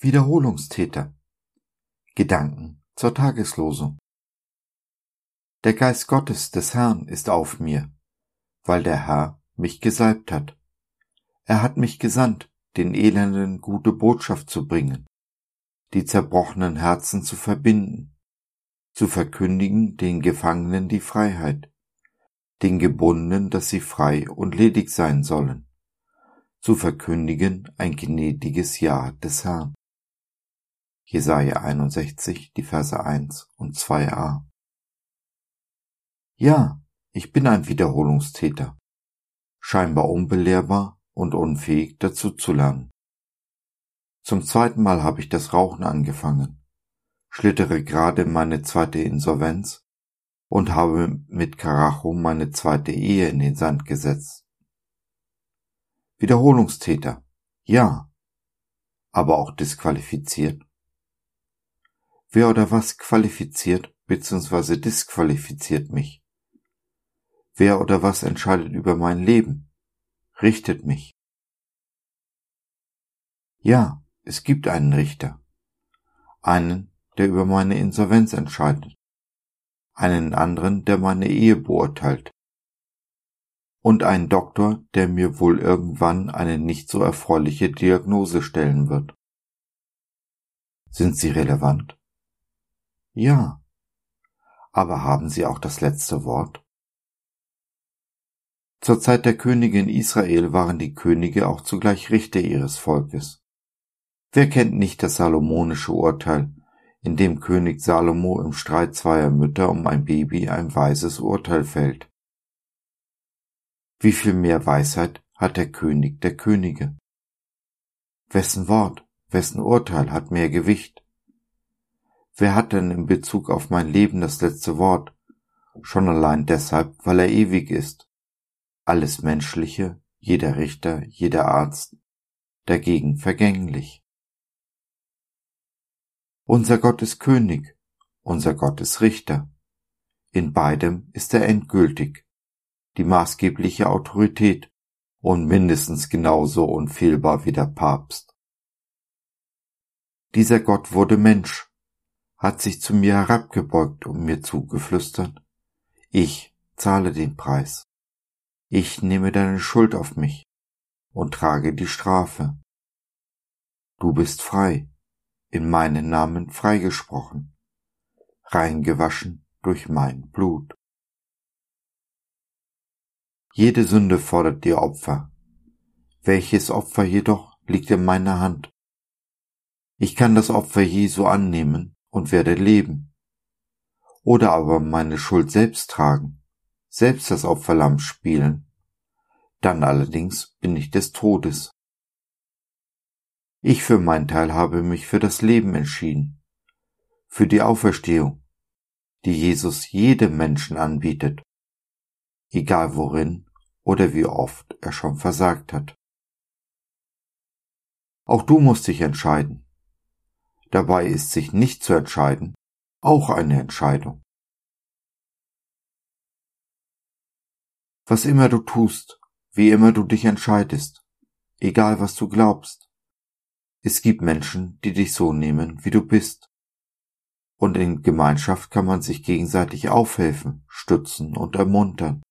Wiederholungstäter. Gedanken zur Tageslosung. Der Geist Gottes des Herrn ist auf mir, weil der Herr mich gesalbt hat. Er hat mich gesandt, den Elenden gute Botschaft zu bringen, die zerbrochenen Herzen zu verbinden, zu verkündigen den Gefangenen die Freiheit, den Gebundenen, dass sie frei und ledig sein sollen, zu verkündigen ein gnädiges Ja des Herrn. Jesaja 61, die Verse 1 und 2a. Ja, ich bin ein Wiederholungstäter, scheinbar unbelehrbar und unfähig dazu zu lernen. Zum zweiten Mal habe ich das Rauchen angefangen, schlittere gerade meine zweite Insolvenz und habe mit Karacho meine zweite Ehe in den Sand gesetzt. Wiederholungstäter, ja, aber auch disqualifiziert. Wer oder was qualifiziert bzw. disqualifiziert mich? Wer oder was entscheidet über mein Leben? Richtet mich? Ja, es gibt einen Richter. Einen, der über meine Insolvenz entscheidet. Einen anderen, der meine Ehe beurteilt. Und einen Doktor, der mir wohl irgendwann eine nicht so erfreuliche Diagnose stellen wird. Sind sie relevant? Ja. Aber haben sie auch das letzte Wort? Zur Zeit der Königin Israel waren die Könige auch zugleich Richter ihres Volkes. Wer kennt nicht das salomonische Urteil, in dem König Salomo im Streit zweier Mütter um ein Baby ein weises Urteil fällt? Wie viel mehr Weisheit hat der König der Könige? Wessen Wort, wessen Urteil hat mehr Gewicht? Wer hat denn in Bezug auf mein Leben das letzte Wort? Schon allein deshalb, weil er ewig ist. Alles Menschliche, jeder Richter, jeder Arzt, dagegen vergänglich. Unser Gott ist König, unser Gott ist Richter. In beidem ist er endgültig, die maßgebliche Autorität und mindestens genauso unfehlbar wie der Papst. Dieser Gott wurde Mensch hat sich zu mir herabgebeugt und mir zugeflüstert, ich zahle den Preis. Ich nehme deine Schuld auf mich und trage die Strafe. Du bist frei, in meinen Namen freigesprochen, reingewaschen durch mein Blut. Jede Sünde fordert dir Opfer. Welches Opfer jedoch liegt in meiner Hand? Ich kann das Opfer Jesu annehmen und werde leben. Oder aber meine Schuld selbst tragen, selbst das Opferlamm spielen. Dann allerdings bin ich des Todes. Ich für mein Teil habe mich für das Leben entschieden, für die Auferstehung, die Jesus jedem Menschen anbietet, egal worin oder wie oft er schon versagt hat. Auch du musst dich entscheiden. Dabei ist sich nicht zu entscheiden auch eine Entscheidung. Was immer du tust, wie immer du dich entscheidest, egal was du glaubst, es gibt Menschen, die dich so nehmen, wie du bist. Und in Gemeinschaft kann man sich gegenseitig aufhelfen, stützen und ermuntern.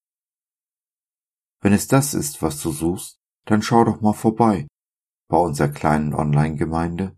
Wenn es das ist, was du suchst, dann schau doch mal vorbei bei unserer kleinen Online-Gemeinde